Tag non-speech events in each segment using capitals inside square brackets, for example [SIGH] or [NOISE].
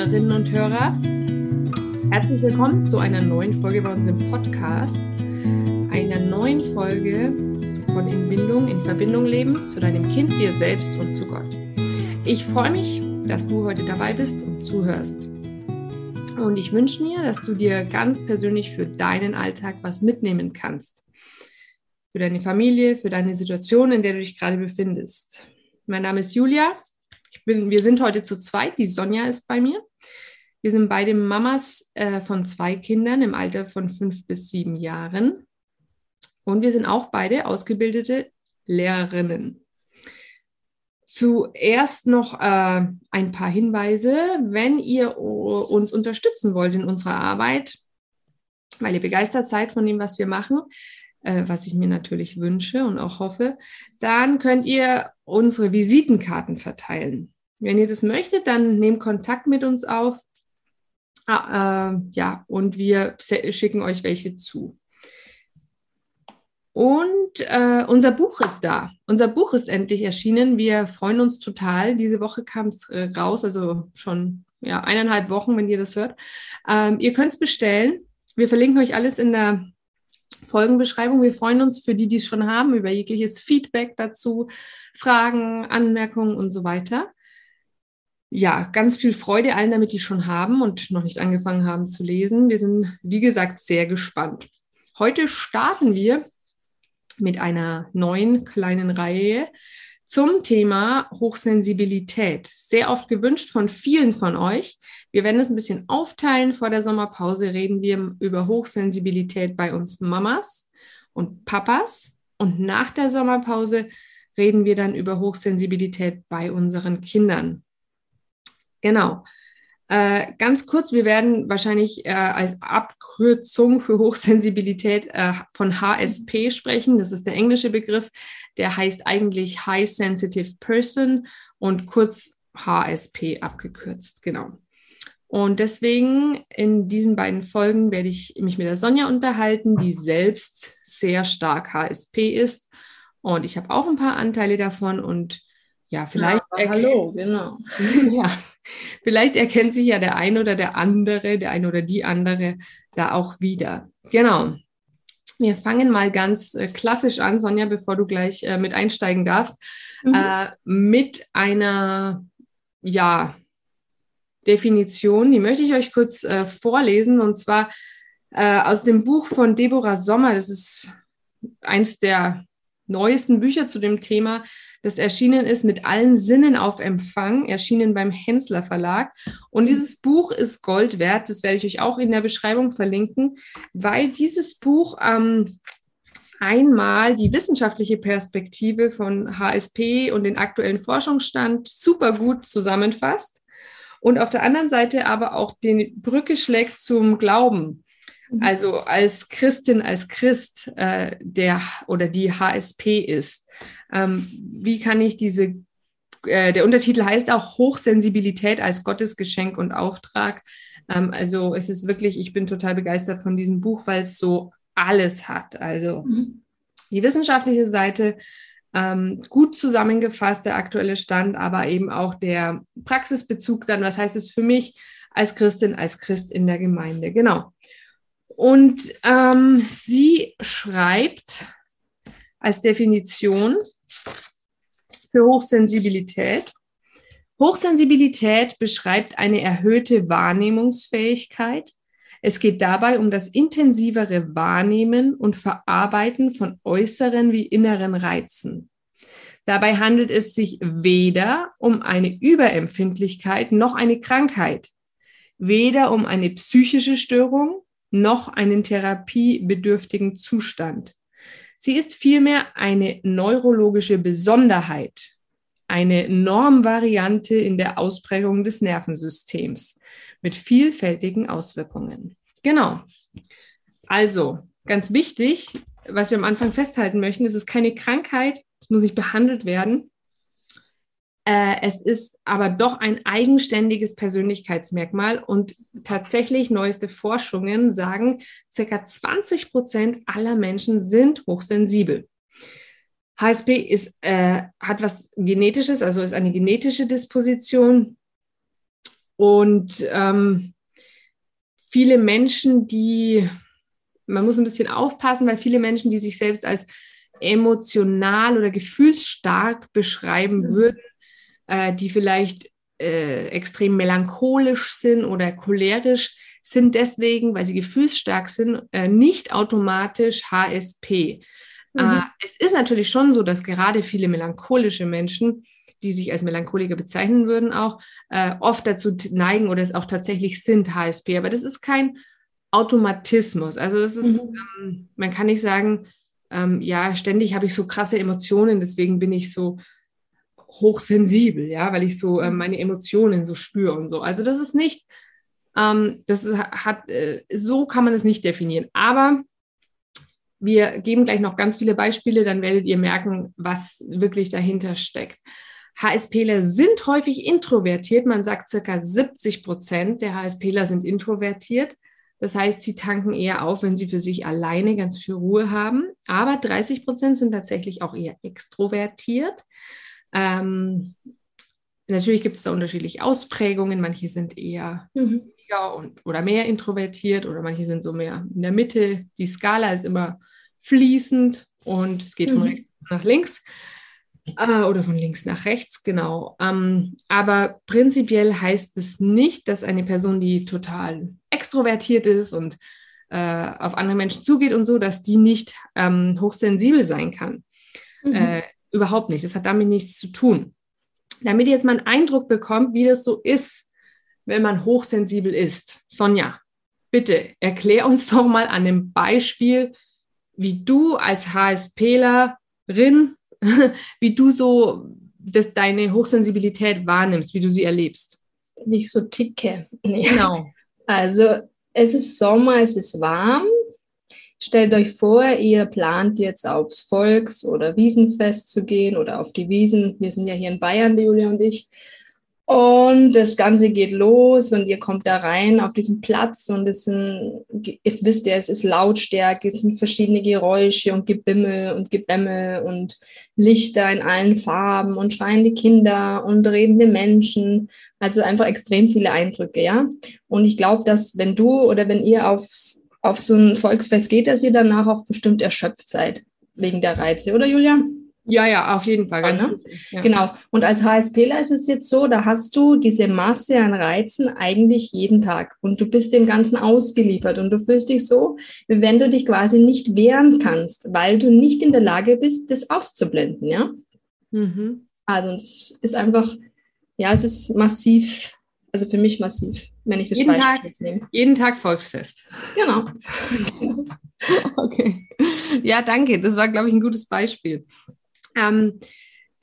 Hörerinnen und Hörer. Herzlich willkommen zu einer neuen Folge bei unserem Podcast, einer neuen Folge von In Bindung, in Verbindung leben zu deinem Kind, dir selbst und zu Gott. Ich freue mich, dass du heute dabei bist und zuhörst. Und ich wünsche mir, dass du dir ganz persönlich für deinen Alltag was mitnehmen kannst. Für deine Familie, für deine Situation, in der du dich gerade befindest. Mein Name ist Julia bin, wir sind heute zu zweit. Die Sonja ist bei mir. Wir sind beide Mamas äh, von zwei Kindern im Alter von fünf bis sieben Jahren. Und wir sind auch beide ausgebildete Lehrerinnen. Zuerst noch äh, ein paar Hinweise. Wenn ihr uns unterstützen wollt in unserer Arbeit, weil ihr begeistert seid von dem, was wir machen, äh, was ich mir natürlich wünsche und auch hoffe, dann könnt ihr unsere Visitenkarten verteilen. Wenn ihr das möchtet, dann nehmt Kontakt mit uns auf. Äh, ja, und wir schicken euch welche zu. Und äh, unser Buch ist da. Unser Buch ist endlich erschienen. Wir freuen uns total. Diese Woche kam es äh, raus, also schon ja, eineinhalb Wochen, wenn ihr das hört. Ähm, ihr könnt es bestellen. Wir verlinken euch alles in der Folgenbeschreibung. Wir freuen uns für die, die es schon haben, über jegliches Feedback dazu, Fragen, Anmerkungen und so weiter. Ja, ganz viel Freude allen damit, die schon haben und noch nicht angefangen haben zu lesen. Wir sind, wie gesagt, sehr gespannt. Heute starten wir mit einer neuen kleinen Reihe zum Thema Hochsensibilität. Sehr oft gewünscht von vielen von euch. Wir werden es ein bisschen aufteilen. Vor der Sommerpause reden wir über Hochsensibilität bei uns Mamas und Papas. Und nach der Sommerpause reden wir dann über Hochsensibilität bei unseren Kindern. Genau. Äh, ganz kurz, wir werden wahrscheinlich äh, als Abkürzung für Hochsensibilität äh, von HSP sprechen. Das ist der englische Begriff. Der heißt eigentlich High Sensitive Person und kurz HSP abgekürzt. Genau. Und deswegen in diesen beiden Folgen werde ich mich mit der Sonja unterhalten, die selbst sehr stark HSP ist. Und ich habe auch ein paar Anteile davon und ja, vielleicht. Ja, hallo, genau. [LAUGHS] ja, Vielleicht erkennt sich ja der eine oder der andere, der eine oder die andere da auch wieder. Genau. Wir fangen mal ganz äh, klassisch an, Sonja, bevor du gleich äh, mit einsteigen darfst, mhm. äh, mit einer, ja, Definition. Die möchte ich euch kurz äh, vorlesen und zwar äh, aus dem Buch von Deborah Sommer. Das ist eins der neuesten Bücher zu dem Thema, das erschienen ist mit allen Sinnen auf Empfang, erschienen beim Hensler Verlag. Und dieses Buch ist Gold wert. Das werde ich euch auch in der Beschreibung verlinken, weil dieses Buch ähm, einmal die wissenschaftliche Perspektive von HSP und den aktuellen Forschungsstand super gut zusammenfasst und auf der anderen Seite aber auch die Brücke schlägt zum Glauben. Mhm. Also als Christin, als Christ, äh, der oder die HSP ist. Ähm, wie kann ich diese, äh, der Untertitel heißt auch Hochsensibilität als Gottesgeschenk und Auftrag. Ähm, also es ist wirklich, ich bin total begeistert von diesem Buch, weil es so alles hat. Also mhm. die wissenschaftliche Seite, ähm, gut zusammengefasst, der aktuelle Stand, aber eben auch der Praxisbezug dann, was heißt es für mich als Christin, als Christ in der Gemeinde. Genau. Und ähm, sie schreibt als Definition für Hochsensibilität. Hochsensibilität beschreibt eine erhöhte Wahrnehmungsfähigkeit. Es geht dabei um das intensivere Wahrnehmen und Verarbeiten von äußeren wie inneren Reizen. Dabei handelt es sich weder um eine Überempfindlichkeit noch eine Krankheit, weder um eine psychische Störung noch einen therapiebedürftigen Zustand. Sie ist vielmehr eine neurologische Besonderheit, eine Normvariante in der Ausprägung des Nervensystems mit vielfältigen Auswirkungen. Genau. Also, ganz wichtig, was wir am Anfang festhalten möchten, es ist keine Krankheit, es muss nicht behandelt werden. Äh, es ist aber doch ein eigenständiges Persönlichkeitsmerkmal und tatsächlich neueste Forschungen sagen, circa 20 Prozent aller Menschen sind hochsensibel. HSP ist, äh, hat was Genetisches, also ist eine genetische Disposition. Und ähm, viele Menschen, die, man muss ein bisschen aufpassen, weil viele Menschen, die sich selbst als emotional oder gefühlsstark beschreiben mhm. würden, äh, die vielleicht äh, extrem melancholisch sind oder cholerisch, sind deswegen, weil sie gefühlsstark sind, äh, nicht automatisch HSP. Mhm. Äh, es ist natürlich schon so, dass gerade viele melancholische Menschen, die sich als Melancholiker bezeichnen würden, auch äh, oft dazu neigen oder es auch tatsächlich sind HSP. Aber das ist kein Automatismus. Also das ist, mhm. ähm, man kann nicht sagen, ähm, ja, ständig habe ich so krasse Emotionen, deswegen bin ich so hochsensibel, ja, weil ich so äh, meine Emotionen so spüre und so. Also das ist nicht, ähm, das hat, äh, so kann man es nicht definieren. Aber wir geben gleich noch ganz viele Beispiele, dann werdet ihr merken, was wirklich dahinter steckt. HSPler sind häufig introvertiert. Man sagt circa 70 Prozent der HSPler sind introvertiert. Das heißt, sie tanken eher auf, wenn sie für sich alleine ganz viel Ruhe haben. Aber 30 Prozent sind tatsächlich auch eher extrovertiert. Ähm, natürlich gibt es da unterschiedliche Ausprägungen. Manche sind eher mhm. weniger und, oder mehr introvertiert oder manche sind so mehr in der Mitte. Die Skala ist immer fließend und es geht mhm. von rechts nach links. Äh, oder von links nach rechts, genau. Ähm, aber prinzipiell heißt es nicht, dass eine Person, die total extrovertiert ist und äh, auf andere Menschen zugeht und so, dass die nicht ähm, hochsensibel sein kann. Mhm. Äh, überhaupt nicht. Das hat damit nichts zu tun. Damit ihr jetzt mal einen Eindruck bekommt, wie das so ist, wenn man hochsensibel ist. Sonja, bitte erklär uns doch mal an dem Beispiel, wie du als HSPlerin [LAUGHS] wie du so das, deine Hochsensibilität wahrnimmst, wie du sie erlebst. Wie ich so ticke. Nee. Genau. Also es ist Sommer, es ist warm. Stellt euch vor, ihr plant jetzt aufs Volks- oder Wiesenfest zu gehen oder auf die Wiesen. Wir sind ja hier in Bayern, die Julia und ich. Und das Ganze geht los und ihr kommt da rein auf diesen Platz und es, sind, es wisst ihr, es ist Lautstärke, es sind verschiedene Geräusche und Gebimmel und Gebämme und Lichter in allen Farben und schreiende Kinder und redende Menschen. Also einfach extrem viele Eindrücke, ja. Und ich glaube, dass wenn du oder wenn ihr aufs, auf so ein Volksfest geht, dass ihr danach auch bestimmt erschöpft seid wegen der Reize, oder Julia? Ja, ja, auf jeden Fall. Ne? Ja. Genau. Und als HSPler ist es jetzt so, da hast du diese Masse an Reizen eigentlich jeden Tag und du bist dem Ganzen ausgeliefert und du fühlst dich so, wie wenn du dich quasi nicht wehren kannst, weil du nicht in der Lage bist, das auszublenden, ja. Mhm. Also es ist einfach, ja, es ist massiv, also für mich massiv, wenn ich das jeden Beispiel Tag, jetzt nehme. Jeden Tag Volksfest. Genau. [LAUGHS] okay. Ja, danke. Das war, glaube ich, ein gutes Beispiel. Ähm,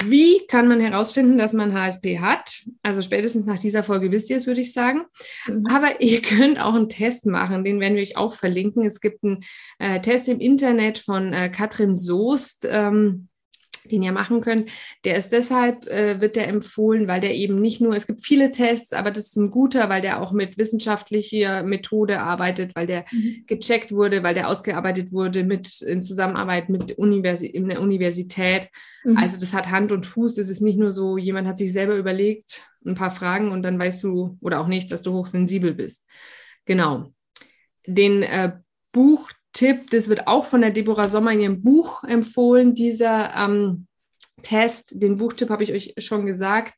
wie kann man herausfinden, dass man HSP hat? Also spätestens nach dieser Folge wisst ihr es, würde ich sagen. Mhm. Aber [LAUGHS] ihr könnt auch einen Test machen, den werden wir euch auch verlinken. Es gibt einen äh, Test im Internet von äh, Katrin Soest. Ähm, den ihr machen könnt. Der ist deshalb, äh, wird der empfohlen, weil der eben nicht nur, es gibt viele Tests, aber das ist ein guter, weil der auch mit wissenschaftlicher Methode arbeitet, weil der mhm. gecheckt wurde, weil der ausgearbeitet wurde mit, in Zusammenarbeit mit Universi in der Universität. Mhm. Also das hat Hand und Fuß. Das ist nicht nur so, jemand hat sich selber überlegt, ein paar Fragen und dann weißt du oder auch nicht, dass du hochsensibel bist. Genau. Den äh, Buch Tipp, das wird auch von der Deborah Sommer in ihrem Buch empfohlen, dieser ähm, Test. Den Buchtipp habe ich euch schon gesagt.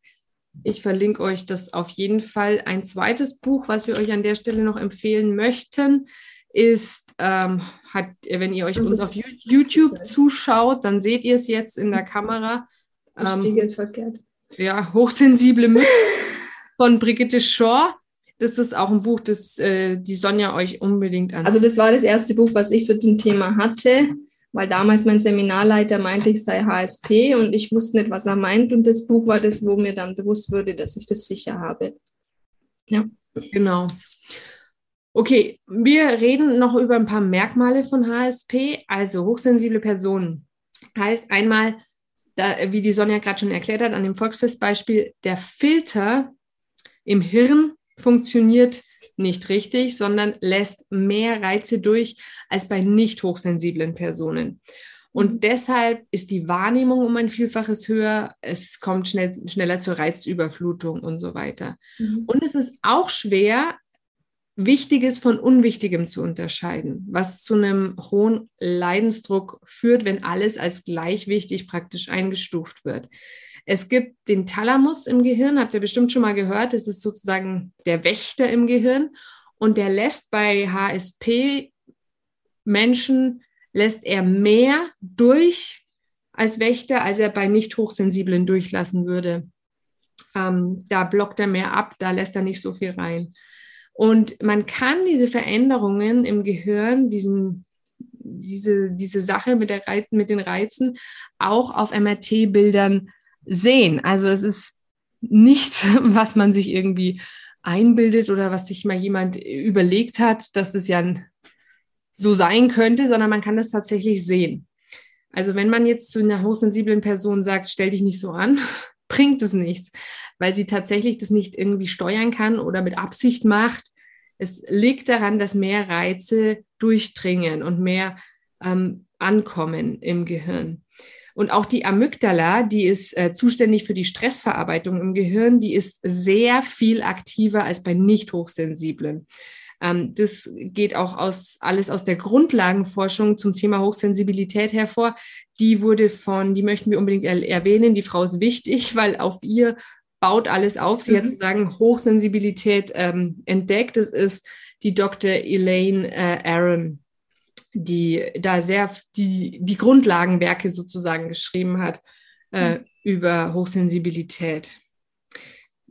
Ich verlinke euch das auf jeden Fall. Ein zweites Buch, was wir euch an der Stelle noch empfehlen möchten, ist, ähm, hat, wenn ihr euch uns auf YouTube zuschaut, dann seht ihr es jetzt in der Kamera. Ähm, verkehrt. Ja, hochsensible Mütter [LAUGHS] von Brigitte Shaw das ist auch ein Buch, das äh, die Sonja euch unbedingt ansieht. Also das war das erste Buch, was ich zu dem Thema hatte, weil damals mein Seminarleiter meinte, ich sei HSP und ich wusste nicht, was er meint. Und das Buch war das, wo mir dann bewusst wurde, dass ich das sicher habe. Ja. Genau. Okay, wir reden noch über ein paar Merkmale von HSP, also hochsensible Personen. Heißt einmal, da, wie die Sonja gerade schon erklärt hat, an dem Volksfestbeispiel, der Filter im Hirn funktioniert nicht richtig, sondern lässt mehr Reize durch als bei nicht hochsensiblen Personen. Und mhm. deshalb ist die Wahrnehmung um ein Vielfaches höher. Es kommt schnell, schneller zur Reizüberflutung und so weiter. Mhm. Und es ist auch schwer, Wichtiges von Unwichtigem zu unterscheiden, was zu einem hohen Leidensdruck führt, wenn alles als gleich wichtig praktisch eingestuft wird. Es gibt den Thalamus im Gehirn, habt ihr bestimmt schon mal gehört, das ist sozusagen der Wächter im Gehirn und der lässt bei HSP Menschen, lässt er mehr durch als Wächter, als er bei nicht hochsensiblen durchlassen würde. Ähm, da blockt er mehr ab, da lässt er nicht so viel rein. Und man kann diese Veränderungen im Gehirn, diesen, diese, diese Sache mit, der mit den Reizen, auch auf MRT-Bildern sehen. Also es ist nichts, [LAUGHS] was man sich irgendwie einbildet oder was sich mal jemand überlegt hat, dass es ja so sein könnte, sondern man kann das tatsächlich sehen. Also wenn man jetzt zu einer hochsensiblen Person sagt, stell dich nicht so an, [LAUGHS] bringt es nichts, weil sie tatsächlich das nicht irgendwie steuern kann oder mit Absicht macht. Es liegt daran, dass mehr Reize durchdringen und mehr ähm, ankommen im Gehirn. Und auch die Amygdala, die ist äh, zuständig für die Stressverarbeitung im Gehirn, die ist sehr viel aktiver als bei nicht hochsensiblen. Ähm, das geht auch aus, alles aus der Grundlagenforschung zum Thema Hochsensibilität hervor. Die wurde von, die möchten wir unbedingt er erwähnen. Die Frau ist wichtig, [LAUGHS] weil auf ihr baut alles auf. Sie mhm. hat sozusagen Hochsensibilität ähm, entdeckt. Das ist die Dr. Elaine äh, Aaron, die da sehr die, die Grundlagenwerke sozusagen geschrieben hat äh, mhm. über Hochsensibilität.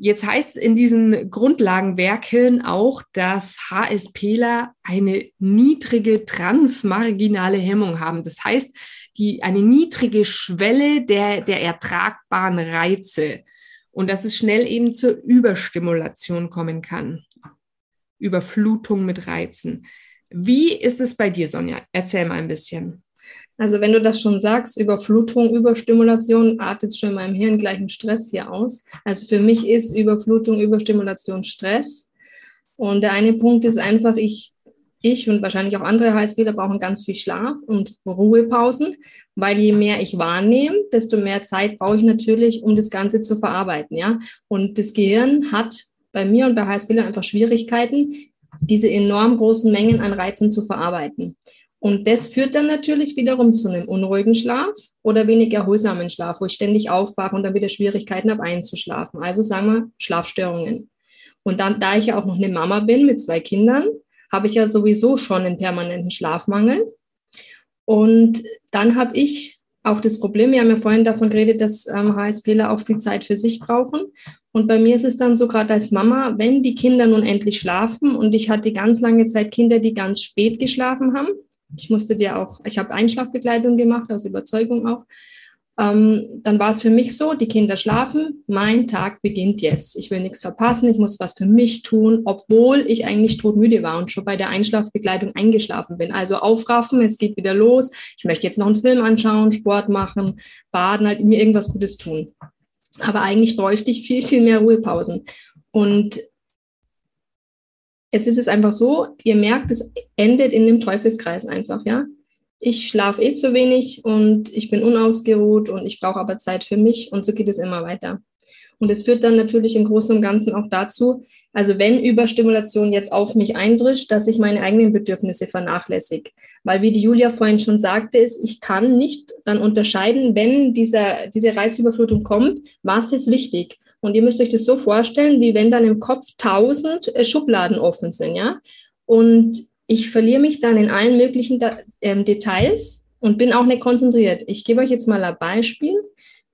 Jetzt heißt es in diesen Grundlagenwerken auch, dass HSPler eine niedrige transmarginale Hemmung haben. Das heißt, die, eine niedrige Schwelle der, der ertragbaren Reize und dass es schnell eben zur Überstimulation kommen kann. Überflutung mit Reizen. Wie ist es bei dir, Sonja? Erzähl mal ein bisschen. Also wenn du das schon sagst, Überflutung, Überstimulation, artet schon in meinem Hirn gleich einen Stress hier aus. Also für mich ist Überflutung, Überstimulation Stress. Und der eine Punkt ist einfach, ich, ich und wahrscheinlich auch andere HSPler brauchen ganz viel Schlaf und Ruhepausen, weil je mehr ich wahrnehme, desto mehr Zeit brauche ich natürlich, um das Ganze zu verarbeiten. Ja? Und das Gehirn hat bei mir und bei HSPlern einfach Schwierigkeiten, diese enorm großen Mengen an Reizen zu verarbeiten. Und das führt dann natürlich wiederum zu einem unruhigen Schlaf oder wenig erholsamen Schlaf, wo ich ständig aufwache und dann wieder Schwierigkeiten habe einzuschlafen. Also sagen wir Schlafstörungen. Und dann, da ich ja auch noch eine Mama bin mit zwei Kindern, habe ich ja sowieso schon einen permanenten Schlafmangel. Und dann habe ich auch das Problem, wir haben ja vorhin davon geredet, dass ähm, HSPler auch viel Zeit für sich brauchen. Und bei mir ist es dann so, gerade als Mama, wenn die Kinder nun endlich schlafen und ich hatte ganz lange Zeit Kinder, die ganz spät geschlafen haben, ich musste dir auch, ich habe Einschlafbegleitung gemacht, aus Überzeugung auch. Ähm, dann war es für mich so, die Kinder schlafen, mein Tag beginnt jetzt. Ich will nichts verpassen, ich muss was für mich tun, obwohl ich eigentlich todmüde war und schon bei der Einschlafbegleitung eingeschlafen bin. Also aufraffen, es geht wieder los. Ich möchte jetzt noch einen Film anschauen, Sport machen, baden, halt mir irgendwas Gutes tun. Aber eigentlich bräuchte ich viel, viel mehr Ruhepausen. Und Jetzt ist es einfach so, ihr merkt, es endet in dem Teufelskreis einfach, ja. Ich schlafe eh zu wenig und ich bin unausgeruht und ich brauche aber Zeit für mich und so geht es immer weiter. Und es führt dann natürlich im Großen und Ganzen auch dazu, also wenn Überstimulation jetzt auf mich eindrischt, dass ich meine eigenen Bedürfnisse vernachlässige. Weil wie die Julia vorhin schon sagte, ist, ich kann nicht dann unterscheiden, wenn dieser, diese Reizüberflutung kommt, was ist wichtig. Und ihr müsst euch das so vorstellen, wie wenn dann im Kopf tausend äh, Schubladen offen sind, ja. Und ich verliere mich dann in allen möglichen ähm, Details und bin auch nicht konzentriert. Ich gebe euch jetzt mal ein Beispiel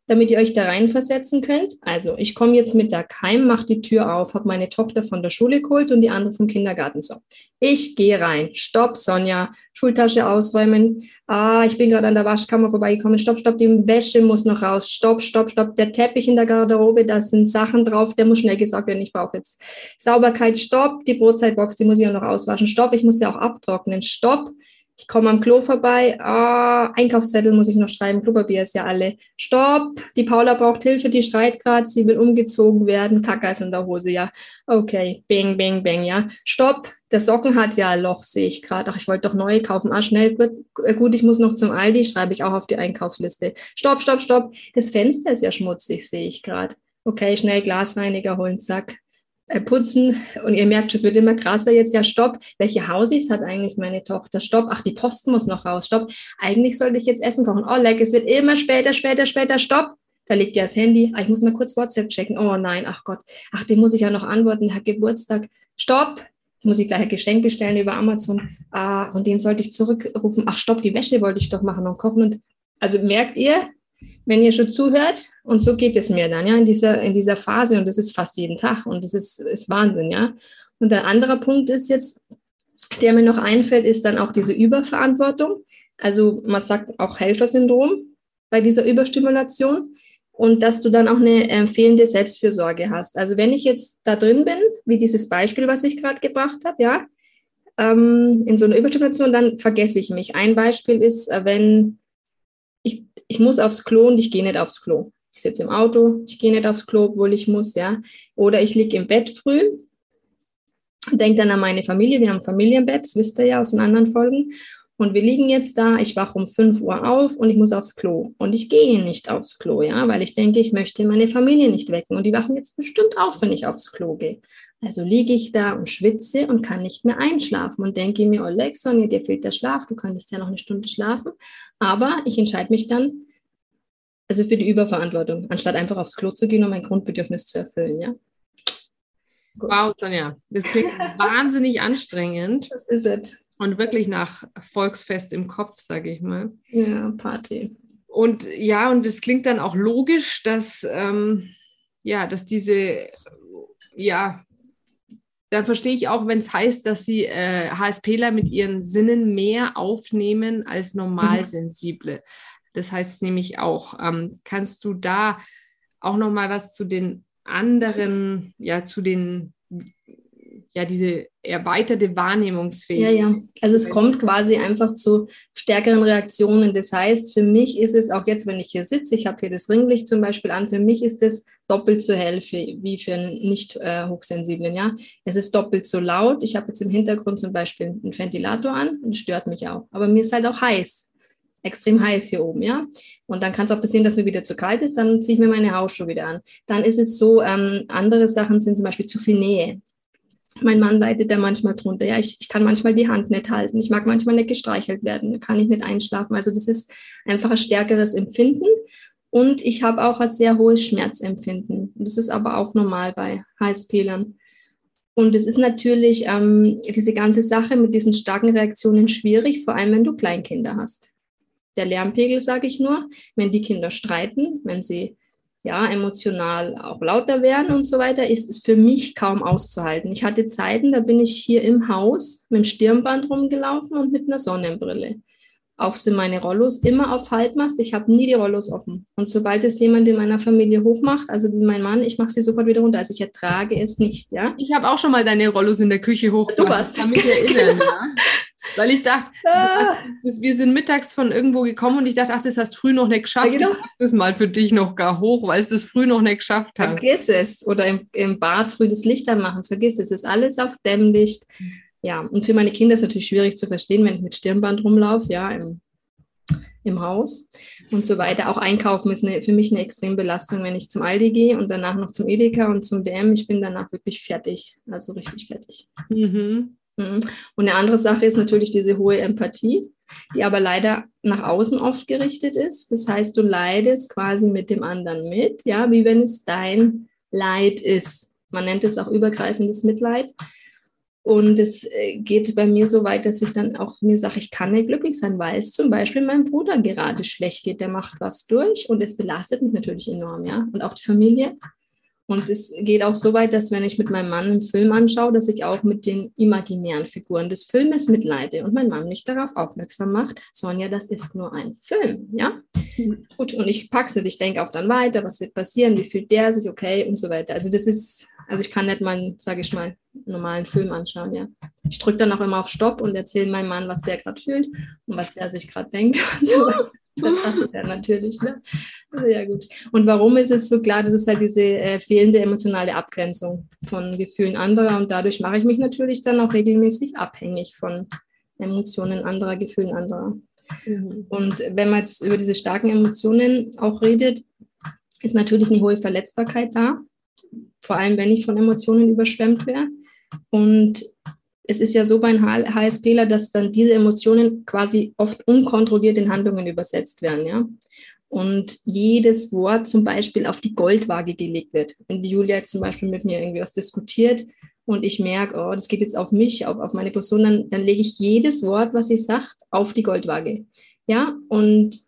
damit ihr euch da reinversetzen könnt. Also, ich komme jetzt mit der Keim, mache die Tür auf, habe meine Tochter von der Schule geholt und die andere vom Kindergarten. So, ich gehe rein. Stopp, Sonja. Schultasche ausräumen. Ah, ich bin gerade an der Waschkammer vorbeigekommen. Stopp, stopp, die Wäsche muss noch raus. Stopp, stopp, stopp. Der Teppich in der Garderobe, da sind Sachen drauf, der muss schnell gesagt werden. Ich brauche jetzt Sauberkeit. Stopp, die Brotzeitbox, die muss ich auch noch auswaschen. Stopp, ich muss sie auch abtrocknen. Stopp Ich komme am Klo vorbei. Ah, Einkaufszettel muss ich noch schreiben. Klopapier ist ja alle. Stopp. Die Paula braucht Hilfe. Die schreit gerade. Sie will umgezogen werden. Kacke ist in der Hose. Ja. Okay. Bing, bing, bing. Ja. Stopp. Der Socken hat ja ein Loch, sehe ich gerade. Ach, ich wollte doch neue kaufen. Ah, schnell. Gut, äh, gut, ich muss noch zum Aldi. Schreibe ich auch auf die Einkaufsliste. Stopp, stopp, stopp. Das Fenster ist ja schmutzig, sehe ich gerade. Okay, schnell Glasreiniger holen. Zack. Äh, putzen und ihr merkt, es wird immer krasser jetzt. Ja, stopp. Welche Hausis hat eigentlich meine Tochter? Stopp. Ach, die Post muss noch raus. Stopp. Eigentlich sollte ich jetzt Essen kochen. Oh, leck, es wird immer später, später, später. Stopp. Da liegt ja das Handy. Ah, ich muss mal kurz WhatsApp checken. Oh nein, ach Gott. Ach, dem muss ich ja noch antworten. Hat Geburtstag. Stopp. Muss ich gleich ein Geschenk bestellen über Amazon. Ah, und den sollte ich zurückrufen. Ach, stopp, die Wäsche wollte ich doch machen und kochen. Und also merkt ihr, wenn ihr schon zuhört, und so geht es mir dann, ja, in dieser, in dieser Phase, und das ist fast jeden Tag, und das ist, ist Wahnsinn, ja. Und der andere Punkt ist jetzt, der mir noch einfällt, ist dann auch diese Überverantwortung. Also man sagt auch Helfersyndrom bei dieser Überstimulation und dass du dann auch eine äh, fehlende Selbstfürsorge hast. Also wenn ich jetzt da drin bin, wie dieses Beispiel, was ich gerade gebracht habe, ja, ähm, in so einer Überstimulation, dann vergesse ich mich. Ein Beispiel ist, äh, wenn ich, muss aufs Klo und ich gehe nicht aufs Klo. Ich sitze im Auto, ich gehe nicht aufs Klo, obwohl ich muss, ja. Oder ich liege im Bett früh, denke dann an meine Familie. Wir haben ein Familienbett, das wisst ihr ja aus den anderen Folgen. Und wir liegen jetzt da, ich wache um 5 Uhr auf und ich muss aufs Klo. Und ich gehe nicht aufs Klo, ja, weil ich denke, ich möchte meine Familie nicht wecken. Und die wachen jetzt bestimmt auf, wenn ich aufs Klo gehe. Also liege ich da und schwitze und kann nicht mehr einschlafen und denke mir, oh Lex, Sonja, dir fehlt der Schlaf, du könntest ja noch eine Stunde schlafen. Aber ich entscheide mich dann also für die Überverantwortung, anstatt einfach aufs Klo zu gehen, um mein Grundbedürfnis zu erfüllen, ja. Gut. Wow, Sonja, das klingt [LAUGHS] wahnsinnig anstrengend. Das ist es. Und wirklich nach Volksfest im Kopf, sage ich mal. Ja, Party. Und ja, und es klingt dann auch logisch, dass, ähm, ja, dass diese, ja, dann verstehe ich auch, wenn es heißt, dass sie äh, HSPler mit ihren Sinnen mehr aufnehmen als Normalsensible. Mhm. Das heißt nämlich auch, ähm, kannst du da auch noch mal was zu den anderen, ja, zu den ja, diese erweiterte Wahrnehmungsfähigkeit. Ja, ja. Also es kommt quasi einfach zu stärkeren Reaktionen. Das heißt, für mich ist es auch jetzt, wenn ich hier sitze, ich habe hier das Ringlicht zum Beispiel an, für mich ist es doppelt so hell für, wie für einen nicht äh, hochsensiblen. Ja, es ist doppelt so laut. Ich habe jetzt im Hintergrund zum Beispiel einen Ventilator an und stört mich auch. Aber mir ist halt auch heiß extrem heiß hier oben, ja. Und dann kann es auch passieren, dass mir wieder zu kalt ist, dann ziehe ich mir meine Hausschuhe wieder an. Dann ist es so, ähm, andere Sachen sind zum Beispiel zu viel Nähe. Mein Mann leidet da manchmal drunter. Ja, ich, ich kann manchmal die Hand nicht halten. Ich mag manchmal nicht gestreichelt werden. Da kann ich nicht einschlafen. Also das ist einfach ein stärkeres Empfinden. Und ich habe auch ein sehr hohes Schmerzempfinden. Das ist aber auch normal bei HSP-Lern. Und es ist natürlich ähm, diese ganze Sache mit diesen starken Reaktionen schwierig, vor allem wenn du Kleinkinder hast. Der Lärmpegel, sage ich nur, wenn die Kinder streiten, wenn sie ja, emotional auch lauter werden und so weiter, ist es für mich kaum auszuhalten. Ich hatte Zeiten, da bin ich hier im Haus mit dem Stirnband rumgelaufen und mit einer Sonnenbrille. Auch sind meine Rollos immer auf Halbmast. Ich habe nie die Rollos offen. Und sobald es jemand in meiner Familie hochmacht, also wie mein Mann, ich mache sie sofort wieder runter. Also ich ertrage es nicht, ja. Ich habe auch schon mal deine Rollos in der Küche hochgemacht. Du warst. Ich kann mich erinnern, [LAUGHS] ja. Weil ich dachte, ah. hast, wir sind mittags von irgendwo gekommen und ich dachte, ach, das hast früh noch nicht geschafft. Ja, genau. Ich mach das mal für dich noch gar hoch, weil es das früh noch nicht geschafft hast. Vergiss es. Oder im, im Bad früh das Licht anmachen. Vergiss es. Es ist alles auf Dämmlicht. Ja, und für meine Kinder ist es natürlich schwierig zu verstehen, wenn ich mit Stirnband rumlaufe, ja, im, im Haus und so weiter. Auch einkaufen ist eine, für mich eine extreme Belastung, wenn ich zum Aldi gehe und danach noch zum Edeka und zum DM. Ich bin danach wirklich fertig, also richtig fertig. Mhm. Mhm. Und eine andere Sache ist natürlich diese hohe Empathie, die aber leider nach außen oft gerichtet ist. Das heißt, du leidest quasi mit dem anderen mit, ja, wie wenn es dein Leid ist. Man nennt es auch übergreifendes Mitleid. Und es äh, geht bei mir so weit, dass ich dann auch mir sage, ich kann nicht glücklich sein, weil es zum Beispiel meinem Bruder gerade schlecht geht. Der macht was durch und es belastet mich natürlich enorm, ja. Und auch die Familie. Und es geht auch so weit, dass wenn ich mit meinem Mann einen Film anschaue, dass ich auch mit den imaginären Figuren des Filmes mitleide und mein Mann mich darauf aufmerksam macht, Sonja, das ist nur ein Film, ja? Gut, und ich pack's nicht, ich denke auch dann weiter, was wird passieren, wie fühlt der sich, okay, und so weiter. Also das ist Also ich kann nicht mal, sage ich mal, normalen Film anschauen, ja. Ich drücke dann auch immer auf Stopp und erzähle meinem Mann, was der gerade fühlt und was der sich gerade denkt und so. Das [LAUGHS] ist ja natürlich, ne? Also ja, gut. Und warum ist es so klar? Das ist halt diese äh, fehlende emotionale Abgrenzung von Gefühlen anderer und dadurch mache ich mich natürlich dann auch regelmäßig abhängig von Emotionen anderer, Gefühlen anderer. Mhm. Und wenn man jetzt über diese starken Emotionen auch redet, ist natürlich eine hohe Verletzbarkeit da, vor allem wenn ich von Emotionen überschwemmt wäre. Und es ist ja so bei einem HSPler, dass dann diese Emotionen quasi oft unkontrolliert in Handlungen übersetzt werden, ja. Und jedes Wort zum Beispiel auf die Goldwaage gelegt wird. Wenn die Julia jetzt zum Beispiel mit mir irgendwie was diskutiert und ich merke, oh, das geht jetzt auf mich, auf, auf meine Person, dann, dann lege ich jedes Wort, was sie sagt, auf die Goldwaage. Ja, und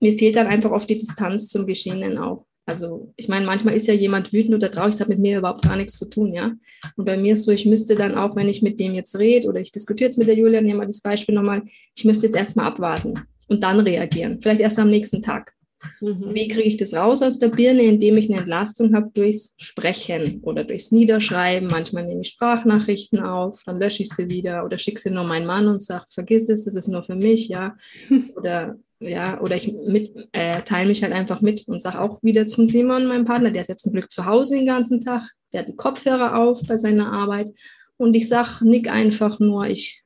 mir fehlt dann einfach oft die Distanz zum Geschehenen auch. Also ich meine, manchmal ist ja jemand wütend oder traurig, das hat mit mir überhaupt gar nichts zu tun, ja. Und bei mir ist so, ich müsste dann auch, wenn ich mit dem jetzt rede oder ich diskutiere jetzt mit der Julia, nehmen wir das Beispiel nochmal, ich müsste jetzt erstmal abwarten und dann reagieren. Vielleicht erst am nächsten Tag. Mhm. Wie kriege ich das raus aus der Birne, indem ich eine Entlastung habe durchs Sprechen oder durchs Niederschreiben. Manchmal nehme ich Sprachnachrichten auf, dann lösche ich sie wieder oder schicke sie nur meinem Mann und sage, vergiss es, das ist nur für mich, ja. [LAUGHS] Oder ja, oder ich mit, äh, teile mich halt einfach mit und sage auch wieder zum Simon, meinem Partner, der ist ja zum Glück zu Hause den ganzen Tag, der hat die Kopfhörer auf bei seiner Arbeit und ich sage, nick einfach nur, ich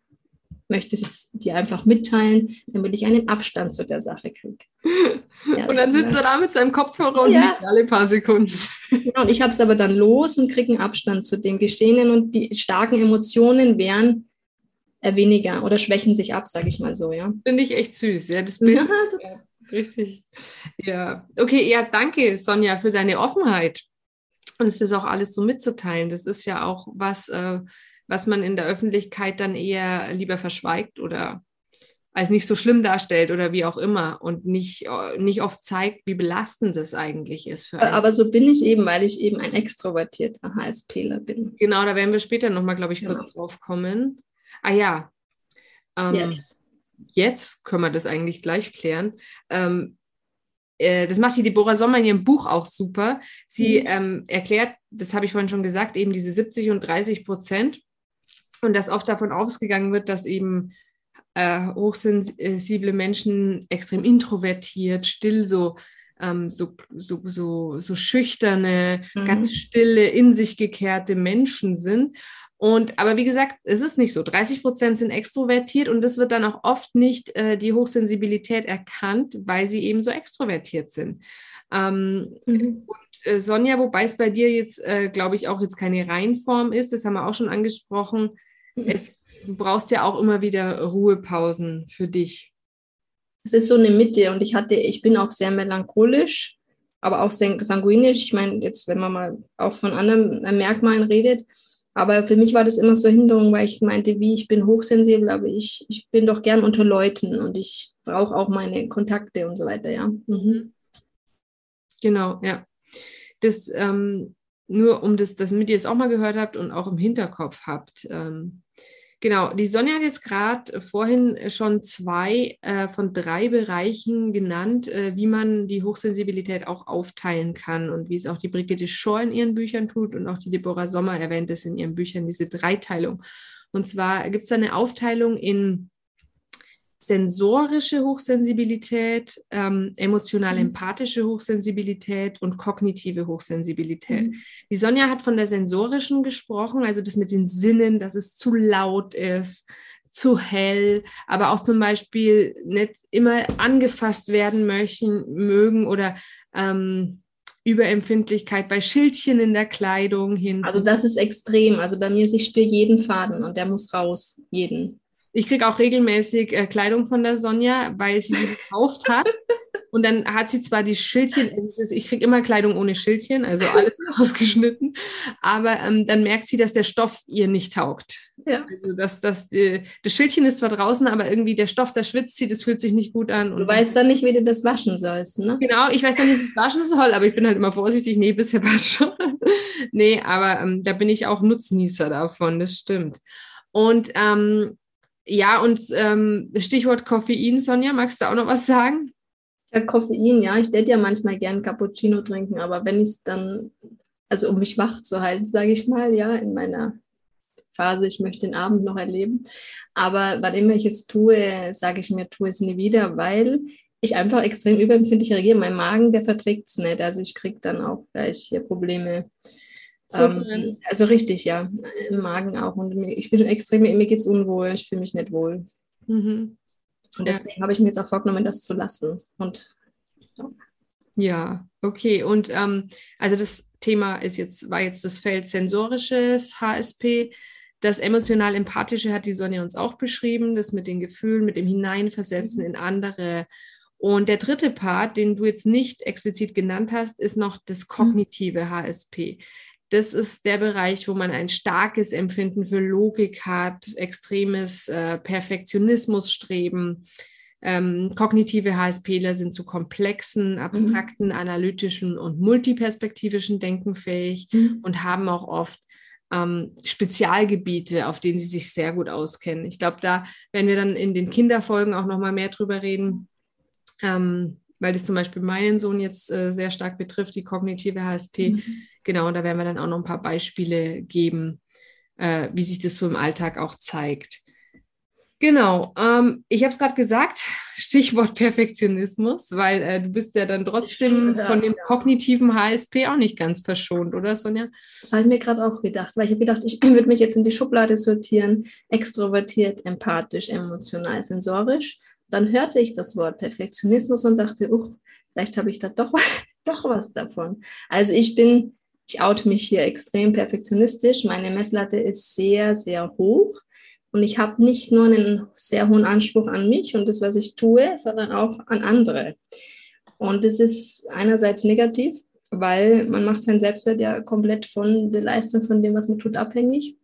möchte es jetzt dir einfach mitteilen, damit ich einen Abstand zu der Sache kriege. [LAUGHS] Ja, und dann sitzt er da mit seinem Kopfhörer und ja. alle paar Sekunden. Genau, und ich habe es aber dann los und kriege einen Abstand zu dem Geschehenen und die starken Emotionen wären weniger oder schwächen sich ab, sage ich mal so, ja. Finde ich echt süß, ja, das Bild. [LAUGHS] Ja, das richtig. Ja, okay, ja, danke, Sonja, für deine Offenheit. Und es ist auch alles so mitzuteilen. Das ist ja auch was, äh, was man in der Öffentlichkeit dann eher lieber verschweigt oder als nicht so schlimm darstellt oder wie auch immer und nicht, äh, nicht oft zeigt, wie belastend das eigentlich ist. Für einen. Aber so bin ich eben, weil ich eben ein extrovertierter HSPler bin. Genau, da werden wir später nochmal, glaube ich, kurz genau. drauf kommen. Ah ja. Ähm, jetzt. jetzt können wir das eigentlich gleich klären. Ähm, äh, das macht die Deborah Sommer in ihrem Buch auch super. Sie mhm. ähm, erklärt, das habe ich vorhin schon gesagt, eben diese 70 und 30 Prozent und dass oft davon ausgegangen wird, dass eben äh, hochsensible Menschen extrem introvertiert, still, so, ähm, so, so, so, so schüchterne, mhm. ganz stille, in sich gekehrte Menschen sind. Und aber wie gesagt, es ist nicht so. 30 Prozent sind extrovertiert und das wird dann auch oft nicht äh, die Hochsensibilität erkannt, weil sie eben so extrovertiert sind. Ähm, mhm. und, äh, Sonja, wobei es bei dir jetzt, äh, glaube ich, auch jetzt keine Reinform ist, das haben wir auch schon angesprochen. Mhm. Es, du brauchst ja auch immer wieder Ruhepausen für dich. Es ist so eine Mitte und ich hatte, ich bin auch sehr melancholisch, aber auch sanguinisch. Ich meine, jetzt, wenn man mal auch von anderen Merkmalen redet, aber für mich war das immer so Hinderung, weil ich meinte, wie ich bin hochsensibel, aber ich, ich bin doch gern unter Leuten und ich brauche auch meine Kontakte und so weiter, ja. Mhm. Genau, ja. Das ähm, nur um das, damit ihr es auch mal gehört habt und auch im Hinterkopf habt. Ähm, Genau, die Sonja hat jetzt gerade vorhin schon zwei äh, von drei Bereichen genannt, äh, wie man die Hochsensibilität auch aufteilen kann und wie es auch die Brigitte Schor in ihren Büchern tut und auch die Deborah Sommer erwähnt es in ihren Büchern, diese Dreiteilung. Und zwar gibt es eine Aufteilung in sensorische Hochsensibilität, ähm, emotional-empathische mhm. Hochsensibilität und kognitive Hochsensibilität. Mhm. Die Sonja hat von der sensorischen gesprochen, also das mit den Sinnen, dass es zu laut ist, zu hell, aber auch zum Beispiel nicht immer angefasst werden möchten, mögen oder ähm, Überempfindlichkeit bei Schildchen in der Kleidung hin. Also das ist extrem. Also bei mir ist, ich spüre jeden Faden und der muss raus, jeden. Ich kriege auch regelmäßig äh, Kleidung von der Sonja, weil sie sie gekauft hat. [LAUGHS] Und dann hat sie zwar die Schildchen, ist, ich kriege immer Kleidung ohne Schildchen, also alles [LAUGHS] ausgeschnitten, aber ähm, dann merkt sie, dass der Stoff ihr nicht taugt. Ja. Also dass, dass die, das Schildchen ist zwar draußen, aber irgendwie der Stoff, der schwitzt sie, das fühlt sich nicht gut an. du weißt dann nicht, wie du das waschen sollst, ne? Genau, ich weiß dann nicht, wie das waschen soll, aber ich bin halt immer vorsichtig. Nee, bisher war es schon. nee, aber ähm, da bin ich auch Nutznießer davon, das stimmt. Und ähm, ja, und ähm, Stichwort Koffein, Sonja, magst du auch noch was sagen? Ja, Koffein, ja. Ich hätte ja manchmal gern Cappuccino trinken, aber wenn ich es dann also um mich wach zu halten, sage ich mal, ja, in meiner Phase, ich möchte den Abend noch erleben. Aber wann immer ich es tue, sage ich mir, tue es nie wieder, weil ich einfach extrem überempfindlich reagiere. Mein Magen, der verträgt es nicht. Also ich kriege dann auch gleich hier Probleme. Ähm, also richtig, ja, im Magen auch. Und ich bin extrem, mir geht es unwohl, ich fühle mich nicht wohl. Mhm. Und deswegen ja. habe ich mir jetzt auch vorgenommen, das zu lassen. Und ja. Ja, okay. Und ähm, also das Thema ist jetzt, war jetzt das Feld sensorisches HSP. Das emotional-empathische hat die Sonja uns auch beschrieben, das mit den Gefühlen, mit dem Hineinversetzen mhm. in andere. Und der dritte Part, den du jetzt nicht explizit genannt hast, ist noch das kognitive HSP. Das ist der Bereich, wo man ein starkes Empfinden für Logik hat, extremes äh, Perfektionismusstreben. Ähm, kognitive HSPler sind zu komplexen, abstrakten, mhm. analytischen und multiperspektivischen Denken fähig mhm. und haben auch oft ähm, Spezialgebiete, auf denen sie sich sehr gut auskennen. Ich glaube, da werden wir dann in den Kinderfolgen auch noch mal mehr drüber reden, ähm, weil das zum Beispiel meinen Sohn jetzt äh, sehr stark betrifft, die kognitive HSP. Mhm. Genau, und da werden wir dann auch noch ein paar Beispiele geben, äh, wie sich das so im Alltag auch zeigt. Genau, ähm, ich habe es gerade gesagt, [LAUGHS] Stichwort Perfektionismus, weil äh, du bist ja dann trotzdem von dem kognitiven HSP auch nicht ganz verschont, oder Sonja? Das habe ich mir gerade auch gedacht, weil ich habe gedacht, ich [CLEARS THROAT] würde mich jetzt in die Schublade sortieren, extrovertiert, empathisch, emotional, sensorisch. Dann hörte ich das Wort Perfektionismus und dachte, uch, vielleicht habe ich da doch, [LAUGHS] doch was davon. Also ich bin, ich oute mich hier extrem perfektionistisch. Meine Messlatte ist sehr, sehr hoch. Und ich habe nicht nur einen sehr hohen Anspruch an mich und das, was ich tue, sondern auch an andere. Und das ist einerseits negativ, weil man macht seinen Selbstwert ja komplett von der Leistung, von dem, was man tut, abhängig.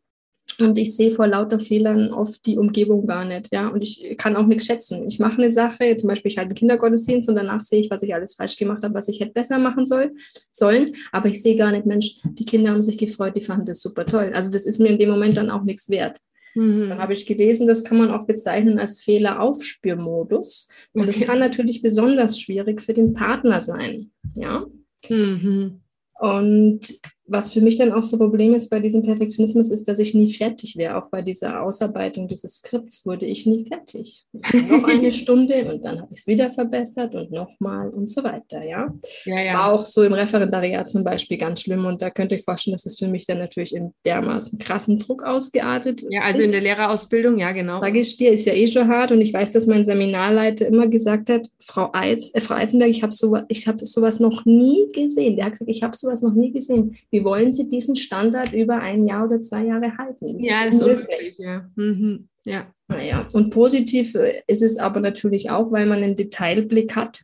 Und ich sehe vor lauter Fehlern oft die Umgebung gar nicht, ja. Und ich kann auch nichts schätzen. Ich mache eine Sache, zum Beispiel ich halte einen Kindergottesdienst und danach sehe ich, was ich alles falsch gemacht habe, was ich hätte besser machen soll, sollen. Aber ich sehe gar nicht, Mensch, die Kinder haben sich gefreut, die fanden das super toll. Also das ist mir in dem Moment dann auch nichts wert. Mhm. Dann habe ich gelesen, das kann man auch bezeichnen als Fehleraufspürmodus. Und okay. das kann natürlich besonders schwierig für den Partner sein. Ja. Mhm. Und was für mich dann auch so ein Problem ist bei diesem Perfektionismus, ist, dass ich nie fertig wäre. Auch bei dieser Ausarbeitung dieses Skripts wurde ich nie fertig. noch eine [LAUGHS] Stunde und dann habe ich es wieder verbessert und nochmal und so weiter. Ja? Ja, ja? War auch so im Referendariat zum Beispiel ganz schlimm und da könnt ihr euch vorstellen, dass es für mich dann natürlich in dermaßen krassen Druck ausgeartet Ja, also ist. in der Lehrerausbildung, ja, genau. Sage ich dir, ist ja eh schon hart und ich weiß, dass mein Seminarleiter immer gesagt hat, Frau, Eitz, äh, Frau Eizenberg, ich habe so, hab sowas noch nie gesehen. Der hat gesagt, ich habe sowas noch nie gesehen. Wie wie wollen Sie diesen Standard über ein Jahr oder zwei Jahre halten? Das ja, ist ist unmöglich. Ja. Mhm. ja. Naja, und positiv äh, ist es aber natürlich auch, weil man einen Detailblick hat.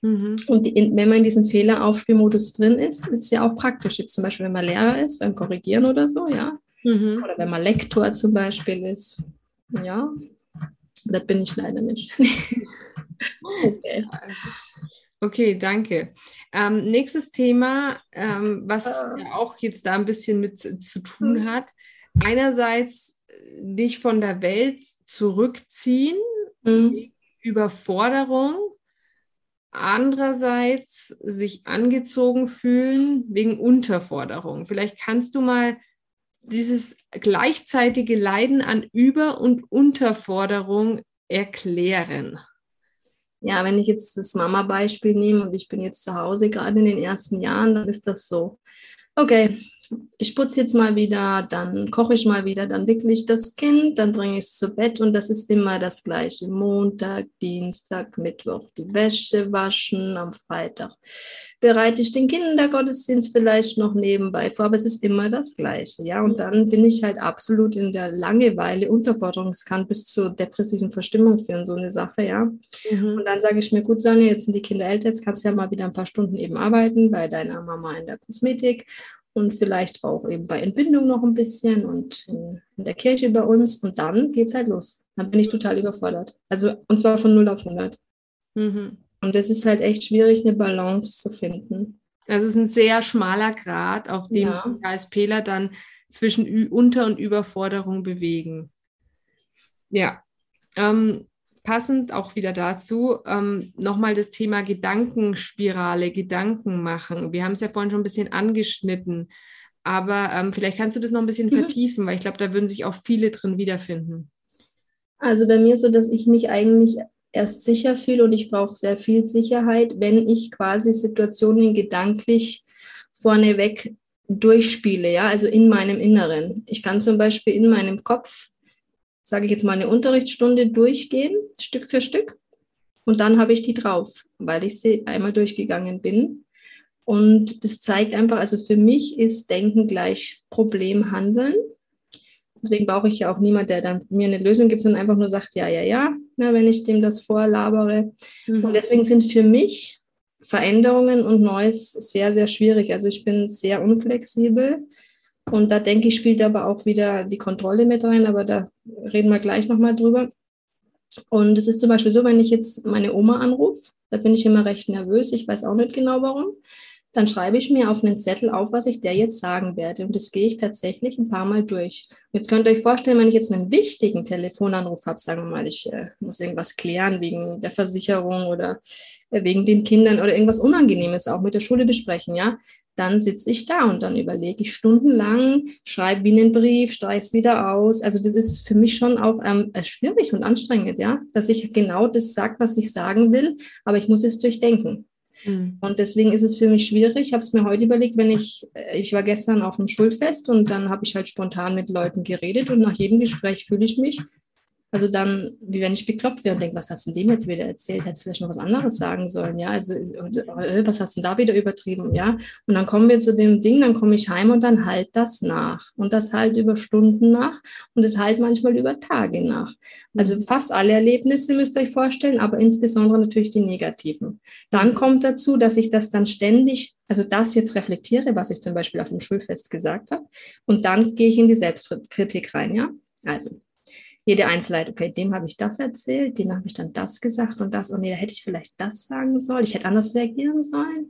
Mhm. Und in, wenn man in diesem Fehleraufspielmodus drin ist, ist es ja auch praktisch. Jetzt zum Beispiel, wenn man Lehrer ist, beim Korrigieren oder so, ja. Mhm. Oder wenn man Lektor zum Beispiel ist. Ja, das bin ich leider nicht. [LAUGHS] okay. Okay, danke. Ähm, nächstes Thema, ähm, was äh. ja auch jetzt da ein bisschen mit zu tun hm. hat. Einerseits äh, dich von der Welt zurückziehen, mhm. Überforderung. Andererseits sich angezogen fühlen wegen Unterforderung. Vielleicht kannst du mal dieses gleichzeitige Leiden an Über- und Unterforderung erklären ja, wenn ich jetzt das Mama-Beispiel nehme und ich bin jetzt zu Hause gerade in den ersten Jahren, dann ist das so. Okay, ich putze jetzt mal wieder, dann koche ich mal wieder, dann wickle ich das Kind, dann bringe ich es zu Bett und das ist immer das gleiche. Montag, Dienstag, Mittwoch die Wäsche waschen, am Freitag bereite ich den Kindergottesdienst vielleicht noch nebenbei vor, aber es ist immer das gleiche, ja. Und dann bin ich halt absolut in der Langeweile, Unterforderung. Es kann bis zur depressiven Verstimmung führen, so eine Sache, ja. Mhm. Und dann sage ich mir, gut, Sonja, jetzt sind die Kinder älter, jetzt kannst du ja mal wieder ein paar Stunden eben arbeiten bei deiner Mama in der Kosmetik und vielleicht auch eben bei Entbindung noch ein bisschen und in, in der Kirche bei uns. Und dann geht es halt los. Dann bin ich total überfordert. Also, und zwar von 0 auf 100. Mhm. Und das ist halt echt schwierig, eine Balance zu finden. Das ist ein sehr schmaler Grad, auf dem ja. sich HSPler dann zwischen Ü Unter- und Überforderung bewegen. Ja. Ähm, passend auch wieder dazu, ähm, nochmal das Thema Gedankenspirale, Gedanken machen. Wir haben es ja vorhin schon ein bisschen angeschnitten, aber ähm, vielleicht kannst du das noch ein bisschen mhm. vertiefen, weil ich glaube, da würden sich auch viele drin wiederfinden. Also bei mir so, dass ich mich eigentlich erst sicher fühle und ich brauche sehr viel Sicherheit, wenn ich quasi Situationen gedanklich vorneweg durchspiele, ja, also in meinem Inneren. Ich kann zum Beispiel in meinem Kopf, sage ich jetzt mal, eine Unterrichtsstunde durchgehen, Stück für Stück, und dann habe ich die drauf, weil ich sie einmal durchgegangen bin. Und das zeigt einfach, also für mich ist Denken gleich Problem handeln. Deswegen brauche ich ja auch niemand, der dann mir eine Lösung gibt, sondern einfach nur sagt, ja, ja, ja, na, wenn ich dem das vorlabere. Mhm. Und deswegen sind für mich Veränderungen und Neues sehr, sehr schwierig. Also ich bin sehr unflexibel. Und da denke ich, spielt aber auch wieder die Kontrolle mit rein, aber da reden wir gleich nochmal drüber. Und es ist zum Beispiel so, wenn ich jetzt meine Oma anrufe, da bin ich immer recht nervös. Ich weiß auch nicht genau warum dann schreibe ich mir auf einen Zettel auf, was ich der jetzt sagen werde. Und das gehe ich tatsächlich ein paar Mal durch. Jetzt könnt ihr euch vorstellen, wenn ich jetzt einen wichtigen Telefonanruf habe, sagen wir mal, ich äh, muss irgendwas klären wegen der Versicherung oder äh, wegen den Kindern oder irgendwas Unangenehmes auch mit der Schule besprechen, ja, dann sitze ich da und dann überlege ich stundenlang, schreibe wie einen Brief, streiche es wieder aus. Also das ist für mich schon auch ähm, äh, schwierig und anstrengend, ja, dass ich genau das sage, was ich sagen will, aber ich muss es durchdenken. Mhm. Und deswegen ist es für mich schwierig. Ich habe es mir heute überlegt, wenn ich, äh, ich war gestern auf einem Schulfest und dann habe ich halt spontan mit Leuten geredet und nach jedem Gespräch fühle ich mich also dann, wie wenn ich bekloppt wäre und denke, was hast du dem jetzt wieder erzählt? Hättest du vielleicht noch was anderes sagen sollen, ja? Also, äh, was hast du denn da wieder übertrieben, ja? Und dann kommen wir zu dem Ding, dann komme ich heim und dann halt das nach. Und das halt über Stunden nach und das halt manchmal über Tage nach. Also mhm. fast alle Erlebnisse müsst ihr euch vorstellen, aber insbesondere natürlich die negativen. Dann kommt dazu, dass ich das dann ständig, also das jetzt reflektiere, was ich zum Beispiel auf dem Schulfest gesagt habe. Und dann gehe ich in die Selbstkritik rein, ja? Also, jede Einzelheit, okay, dem habe ich das erzählt, dem habe ich dann das gesagt und das, und nee, da hätte ich vielleicht das sagen sollen, ich hätte anders reagieren sollen.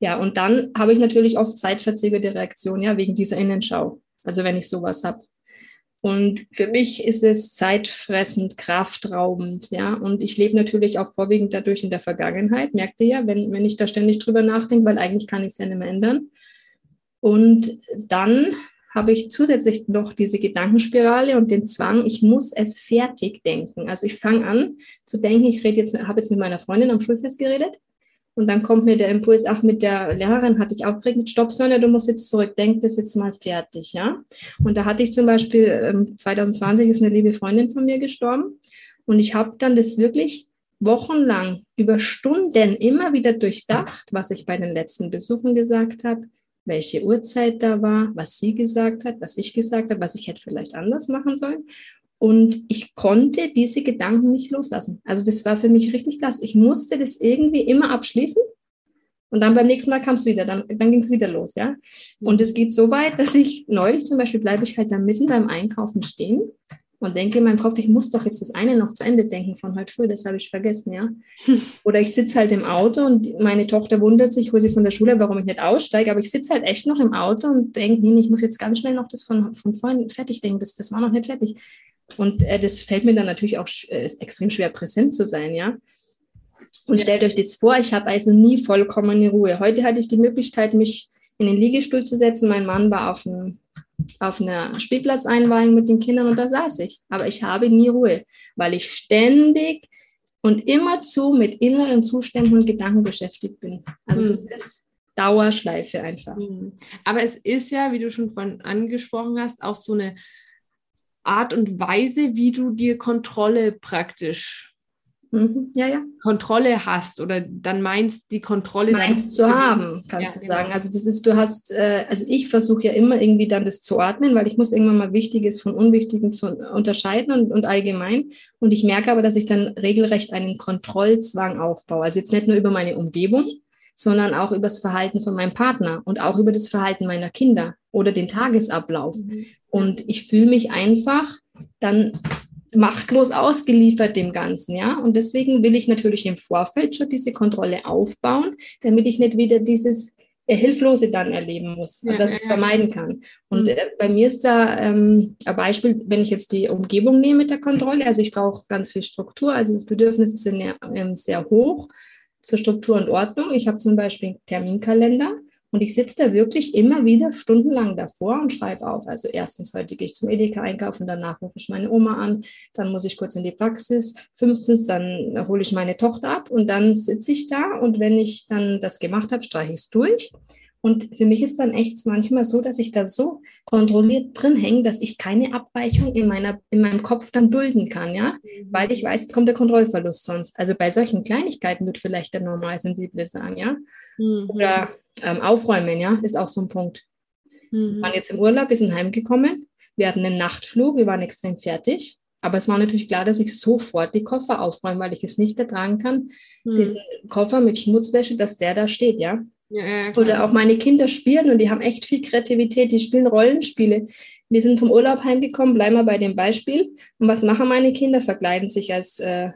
Ja, und dann habe ich natürlich oft zeitverzögerte Reaktionen, ja, wegen dieser Innenschau. Also wenn ich sowas habe. Und für mich ist es zeitfressend, kraftraubend, ja. Und ich lebe natürlich auch vorwiegend dadurch in der Vergangenheit, merkt ihr ja, wenn, wenn ich da ständig drüber nachdenke, weil eigentlich kann ich es ja nicht mehr ändern. Und dann habe ich zusätzlich noch diese Gedankenspirale und den Zwang, ich muss es fertig denken. Also ich fange an zu denken, ich rede jetzt, habe jetzt mit meiner Freundin am Schulfest geredet und dann kommt mir der Impuls, ach, mit der Lehrerin hatte ich auch geredet, stopp, Sonja, du musst jetzt zurück, denk das jetzt mal fertig, ja. Und da hatte ich zum Beispiel, 2020 ähm, ist eine liebe Freundin von mir gestorben und ich habe dann das wirklich wochenlang über Stunden immer wieder durchdacht, was ich bei den letzten Besuchen gesagt habe, welche Uhrzeit da war, was sie gesagt hat, was ich gesagt habe, was ich hätte vielleicht anders machen sollen. Und ich konnte diese Gedanken nicht loslassen. Also das war für mich richtig krass. Ich musste das irgendwie immer abschließen. Und dann beim nächsten Mal kam es wieder, dann, dann ging es wieder los, ja. Und es geht so weit, dass ich neulich zum Beispiel bleibe ich halt dann mitten beim Einkaufen stehen und denke in meinem Kopf, ich muss doch jetzt das eine noch zu Ende denken von heute früh, das habe ich vergessen, ja. [LAUGHS] Oder ich sitze halt im Auto und meine Tochter wundert sich, wo sie von der Schule, warum ich nicht aussteige, aber ich sitze halt echt noch im Auto und denke, nee, ich muss jetzt ganz schnell noch das von, von vorhin fertig denken, das, das war noch nicht fertig. Und äh, das fällt mir dann natürlich auch äh, extrem schwer präsent zu sein, ja. Und stellt euch das vor, ich habe also nie vollkommene Ruhe. Heute hatte ich die Möglichkeit, mich in den Liegestuhl zu setzen. Mein Mann war auf dem auf einer Spielplatzeinweihung mit den Kindern und da saß ich. Aber ich habe nie Ruhe, weil ich ständig und immerzu mit inneren Zuständen und Gedanken beschäftigt bin. Also mhm. das ist Dauerschleife einfach. Mhm. Aber es ist ja, wie du schon von angesprochen hast, auch so eine Art und Weise, wie du dir Kontrolle praktisch Mhm. Ja, ja. Kontrolle hast oder dann meinst, die Kontrolle meinst zu haben, kannst ja, du sagen. Genau. Also das ist, du hast, äh, also ich versuche ja immer irgendwie dann das zu ordnen, weil ich muss irgendwann mal Wichtiges von Unwichtigen zu unterscheiden und, und allgemein. Und ich merke aber, dass ich dann regelrecht einen Kontrollzwang aufbaue. Also jetzt nicht nur über meine Umgebung, sondern auch über das Verhalten von meinem Partner und auch über das Verhalten meiner Kinder oder den Tagesablauf. Mhm. Und ich fühle mich einfach dann machtlos ausgeliefert dem Ganzen, ja. Und deswegen will ich natürlich im Vorfeld schon diese Kontrolle aufbauen, damit ich nicht wieder dieses Hilflose dann erleben muss, ja, dass ich es vermeiden kann. Und mhm. äh, bei mir ist da ähm, ein Beispiel, wenn ich jetzt die Umgebung nehme mit der Kontrolle, also ich brauche ganz viel Struktur, also das Bedürfnis ist in, ähm, sehr hoch zur Struktur und Ordnung. Ich habe zum Beispiel einen Terminkalender und ich sitze da wirklich immer wieder stundenlang davor und schreibe auf. Also erstens, heute gehe ich zum Edeka einkaufen, danach rufe ich meine Oma an, dann muss ich kurz in die Praxis. Fünftens, dann hole ich meine Tochter ab und dann sitze ich da und wenn ich dann das gemacht habe, streiche ich es durch. Und für mich ist dann echt manchmal so, dass ich da so kontrolliert drin hänge, dass ich keine Abweichung in, meiner, in meinem Kopf dann dulden kann, ja, mhm. weil ich weiß, jetzt kommt der Kontrollverlust sonst. Also bei solchen Kleinigkeiten wird vielleicht der Normalsensible sagen, ja. Mhm. Oder ähm, Aufräumen, ja, ist auch so ein Punkt. Mhm. Wir waren jetzt im Urlaub, wir sind heimgekommen, wir hatten einen Nachtflug, wir waren extrem fertig. Aber es war natürlich klar, dass ich sofort die Koffer aufräume, weil ich es nicht ertragen kann, mhm. diesen Koffer mit Schmutzwäsche, dass der da steht, ja. Ja, Oder auch meine Kinder spielen und die haben echt viel Kreativität, die spielen Rollenspiele. Wir sind vom Urlaub heimgekommen, bleiben wir bei dem Beispiel. Und was machen meine Kinder? Verkleiden sich als äh,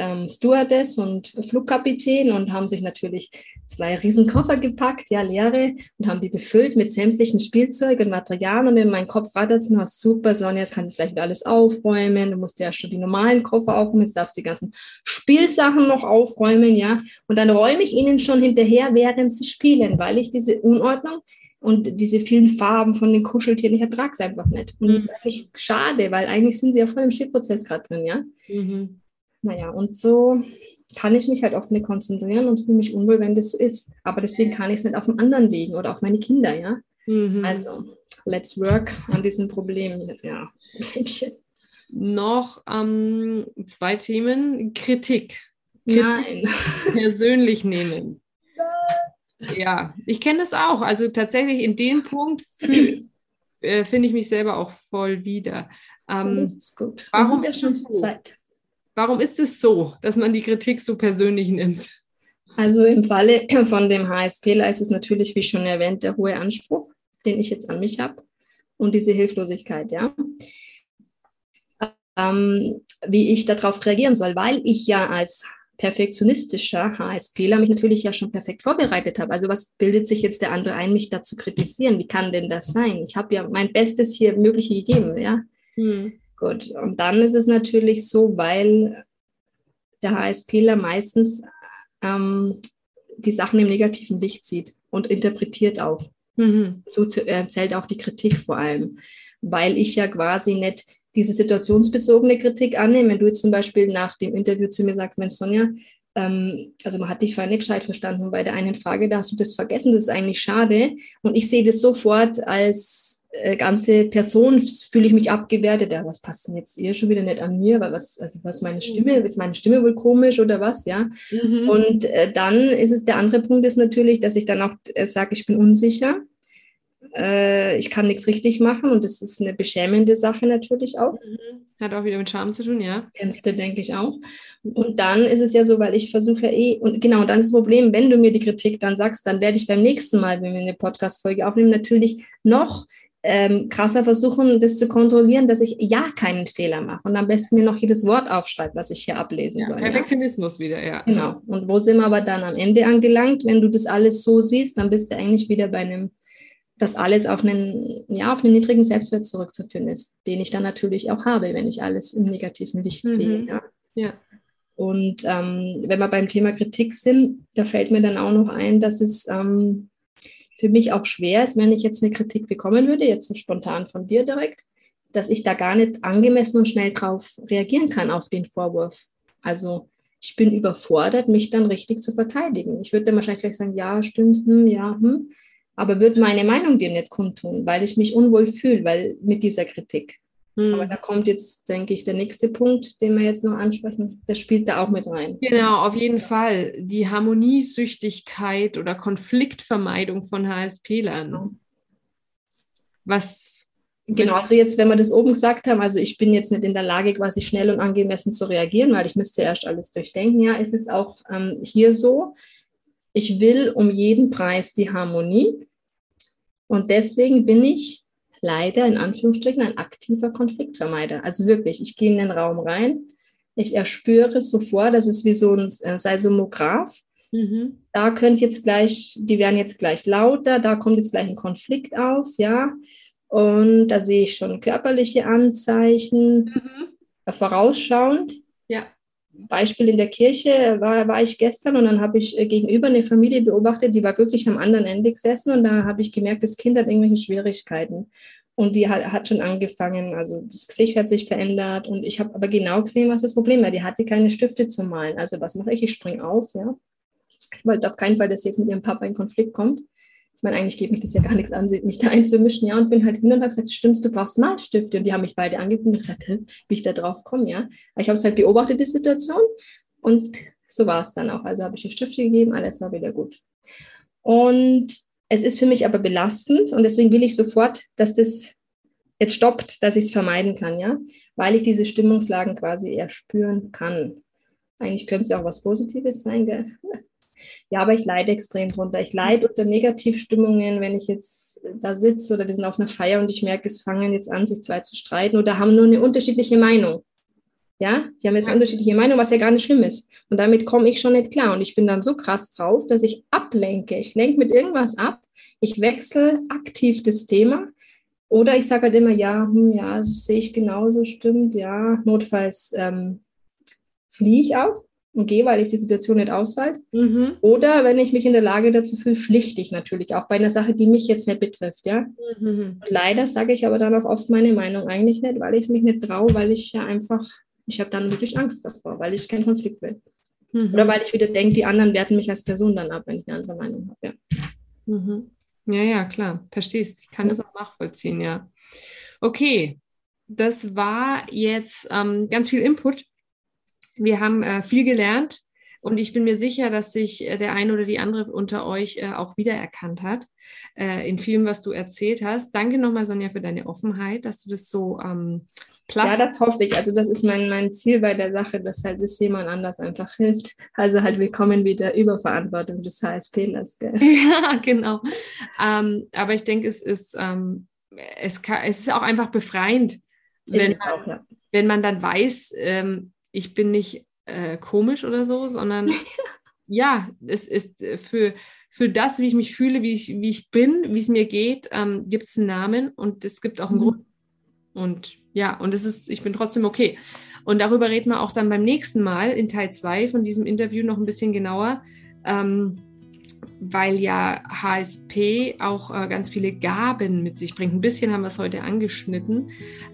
ähm, Stewardess und Flugkapitän und haben sich natürlich zwei Riesenkoffer gepackt, ja, leere, und haben die befüllt mit sämtlichen Spielzeug und Materialien. Und in meinem Kopf rattert es noch, super, Sonja, jetzt kannst du gleich wieder alles aufräumen. Du musst ja schon die normalen Koffer aufräumen, jetzt darfst du die ganzen Spielsachen noch aufräumen, ja. Und dann räume ich ihnen schon hinterher, während sie spielen, weil ich diese Unordnung und diese vielen Farben von den Kuscheltieren, ich ertrage es einfach nicht. Und mhm. das ist eigentlich schade, weil eigentlich sind sie ja voll im Spielprozess gerade drin, ja. Mhm. Naja, und so kann ich mich halt auf eine konzentrieren und fühle mich unwohl, wenn das so ist. Aber deswegen kann ich es nicht auf den anderen legen oder auf meine Kinder, ja. Mhm. Also, let's work an diesem Problem. Ja. Noch ähm, zwei Themen. Kritik. Kritik. Nein. [LAUGHS] Persönlich nehmen. Ja, ich kenne das auch. Also tatsächlich in dem Punkt äh, finde ich mich selber auch voll wieder. Ähm, das ist gut. Warum ist das so? Zeit. Warum ist es so, dass man die Kritik so persönlich nimmt? Also im Falle [CLEARS THROAT] von dem HSPler ist es natürlich, wie schon erwähnt, der hohe Anspruch, den ich jetzt an mich habe und diese Hilflosigkeit, ja. Ähm, wie ich darauf reagieren soll, weil ich ja als perfektionistischer HSPler mich natürlich ja schon perfekt vorbereitet habe. Also was bildet sich jetzt der andere ein, mich da zu kritisieren? Wie kann denn das sein? Ich habe ja mein Bestes hier Mögliche gegeben, ja. Hm. Gut, und dann ist es natürlich so, weil der HSPler meistens ähm, die Sachen im negativen Licht sieht und interpretiert auch. Mhm. So äh, zählt auch die Kritik vor allem, weil ich ja quasi nicht diese situationsbezogene Kritik annehme. Wenn du jetzt zum Beispiel nach dem Interview zu mir sagst, Mensch, Sonja, ähm, also man hat dich vorhin nicht gescheit verstanden bei der einen Frage, da hast du das vergessen, das ist eigentlich schade. Und ich sehe das sofort als äh, ganze Person fühle ich mich abgewertet. Ja, was passt denn jetzt ihr schon wieder nicht an mir? Was, also was meine Stimme, ist meine Stimme wohl komisch oder was, ja? Mhm. Und äh, dann ist es der andere Punkt ist natürlich, dass ich dann auch äh, sage, ich bin unsicher. Äh, ich kann nichts richtig machen und das ist eine beschämende Sache natürlich auch. Mhm. Hat auch wieder mit Charme zu tun, ja. Kennst du, denke ich auch. Und dann ist es ja so, weil ich versuche ja eh, und genau, dann ist das Problem, wenn du mir die Kritik dann sagst, dann werde ich beim nächsten Mal, wenn wir eine Podcast-Folge aufnehmen, natürlich noch ähm, krasser versuchen, das zu kontrollieren, dass ich ja keinen Fehler mache und am besten mir noch jedes Wort aufschreibe, was ich hier ablesen ja, soll. Perfektionismus ja. wieder, ja. Genau. Und wo sind wir aber dann am Ende angelangt? Wenn du das alles so siehst, dann bist du eigentlich wieder bei einem, dass alles auf einen, ja, auf einen niedrigen Selbstwert zurückzuführen ist, den ich dann natürlich auch habe, wenn ich alles im negativen Licht mhm. sehe. Ja. ja. Und ähm, wenn wir beim Thema Kritik sind, da fällt mir dann auch noch ein, dass es ähm, für mich auch schwer ist, wenn ich jetzt eine Kritik bekommen würde, jetzt so spontan von dir direkt, dass ich da gar nicht angemessen und schnell drauf reagieren kann auf den Vorwurf. Also ich bin überfordert, mich dann richtig zu verteidigen. Ich würde dann wahrscheinlich gleich sagen, ja, stimmt, hm, ja, hm, aber würde meine Meinung dir nicht kundtun, weil ich mich unwohl fühle, weil mit dieser Kritik. Hm. Aber da kommt jetzt, denke ich, der nächste Punkt, den wir jetzt noch ansprechen, der spielt da auch mit rein. Genau, auf jeden Fall. Die Harmoniesüchtigkeit oder Konfliktvermeidung von HSP-Lern. Was Genau, also jetzt, wenn wir das oben gesagt haben, also ich bin jetzt nicht in der Lage, quasi schnell und angemessen zu reagieren, weil ich müsste erst alles durchdenken. Ja, es ist auch ähm, hier so, ich will um jeden Preis die Harmonie und deswegen bin ich leider in Anführungsstrichen ein aktiver Konfliktvermeider. Also wirklich, ich gehe in den Raum rein, ich erspüre sofort, das ist wie so ein äh, Seismograph. Mhm. Da könnte jetzt gleich, die werden jetzt gleich lauter, da kommt jetzt gleich ein Konflikt auf, ja. Und da sehe ich schon körperliche Anzeichen, mhm. vorausschauend. Ja. Beispiel in der Kirche war, war ich gestern und dann habe ich äh, gegenüber eine Familie beobachtet, die war wirklich am anderen Ende gesessen und da habe ich gemerkt, das Kind hat irgendwelche Schwierigkeiten. Und die hat, hat schon angefangen, also das Gesicht hat sich verändert und ich habe aber genau gesehen, was das Problem war. Die hatte keine Stifte zu malen. Also was mache ich? Ich springe auf, ja. Ich wollte auf keinen Fall, dass sie jetzt mit ihrem Papa in Konflikt kommt. Ich meine, eigentlich geht mich das ja gar nichts an, mich da einzumischen, ja, und bin halt hin und habe gesagt, stimmst, du brauchst Malstifte. Und die haben mich beide angeguckt und gesagt, wie ich da drauf komme, ja. Aber ich habe es halt beobachtet, die Situation, und so war es dann auch. Also habe ich die Stifte gegeben, alles war wieder gut. Und es ist für mich aber belastend und deswegen will ich sofort, dass das jetzt stoppt, dass ich es vermeiden kann, ja, weil ich diese Stimmungslagen quasi eher spüren kann. Eigentlich könnte es ja auch was Positives sein, gell? Ja, aber ich leide extrem drunter. Ich leide unter Negativstimmungen, wenn ich jetzt da sitze oder wir sind auf einer Feier und ich merke, es fangen jetzt an, sich zwei zu streiten oder haben nur eine unterschiedliche Meinung. Ja, die haben jetzt eine unterschiedliche Meinung, was ja gar nicht schlimm ist. Und damit komme ich schon nicht klar. Und ich bin dann so krass drauf, dass ich ablenke. Ich lenke mit irgendwas ab. Ich wechsle aktiv das Thema. Oder ich sage halt immer, ja, hm, ja, sehe ich genauso, stimmt, ja. Notfalls ähm, fliehe ich auch und gehe, weil ich die Situation nicht aushalte. Mhm. Oder wenn ich mich in der Lage dazu fühle, schlichte ich natürlich auch bei einer Sache, die mich jetzt nicht betrifft, ja. Mhm. leider sage ich aber dann auch oft meine Meinung eigentlich nicht, weil ich es mich nicht traue, weil ich ja einfach, ich habe dann wirklich Angst davor, weil ich keinen Konflikt will. Mhm. Oder weil ich wieder denke, die anderen werten mich als Person dann ab, wenn ich eine andere Meinung habe, ja. Mhm. Ja, ja, klar, verstehst. Ich kann das auch nachvollziehen, ja. Okay, das war jetzt ähm, ganz viel Input wir haben äh, viel gelernt und ich bin mir sicher, dass sich äh, der eine oder die andere unter euch äh, auch wiedererkannt hat äh, in vielem, was du erzählt hast. Danke nochmal, Sonja, für deine Offenheit, dass du das so ähm, Ja, das hoffe ich. Also das ist mein, mein Ziel bei der Sache, dass halt das jemand anders einfach hilft. Also halt willkommen wieder Überverantwortung des HSPlers. [LAUGHS] Ja, genau. Ähm, aber ich denke, es ist, ähm, es, kann, es ist auch einfach befreiend, wenn, man, auch, ja. wenn man dann weiß, ähm, ich bin nicht äh, komisch oder so, sondern [LAUGHS] ja, es ist äh, für, für das, wie ich mich fühle, wie ich, wie ich bin, wie es mir geht, ähm, gibt es einen Namen und es gibt auch einen mhm. Grund. Und ja, und es ist, ich bin trotzdem okay. Und darüber reden wir auch dann beim nächsten Mal in Teil 2 von diesem Interview noch ein bisschen genauer. Ähm, weil ja HSP auch äh, ganz viele Gaben mit sich bringt. Ein bisschen haben wir es heute angeschnitten.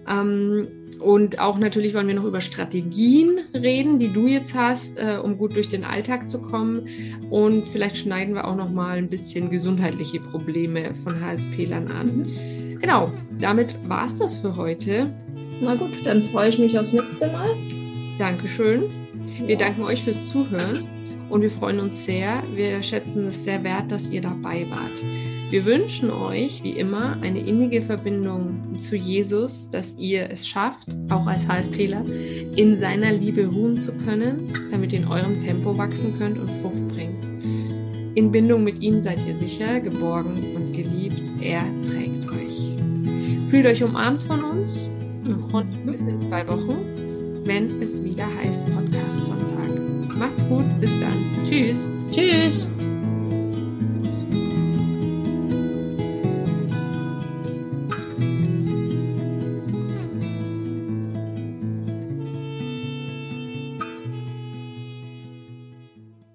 Ähm, und auch natürlich wollen wir noch über Strategien reden, die du jetzt hast, äh, um gut durch den Alltag zu kommen. Und vielleicht schneiden wir auch noch mal ein bisschen gesundheitliche Probleme von HSP-Lern an. Mhm. Genau, damit war es das für heute. Na gut, dann freue ich mich aufs nächste Mal. Dankeschön. Wir ja. danken euch fürs Zuhören und wir freuen uns sehr. Wir schätzen es sehr wert, dass ihr dabei wart. Wir wünschen euch, wie immer, eine innige Verbindung zu Jesus, dass ihr es schafft, auch als HSPler, in seiner Liebe ruhen zu können, damit ihr in eurem Tempo wachsen könnt und Frucht bringt. In Bindung mit ihm seid ihr sicher, geborgen und geliebt. Er trägt euch. Fühlt euch umarmt von uns und bis in zwei Wochen, wenn es wieder heißt Podcast. Macht's gut, bis dann. Tschüss. Tschüss.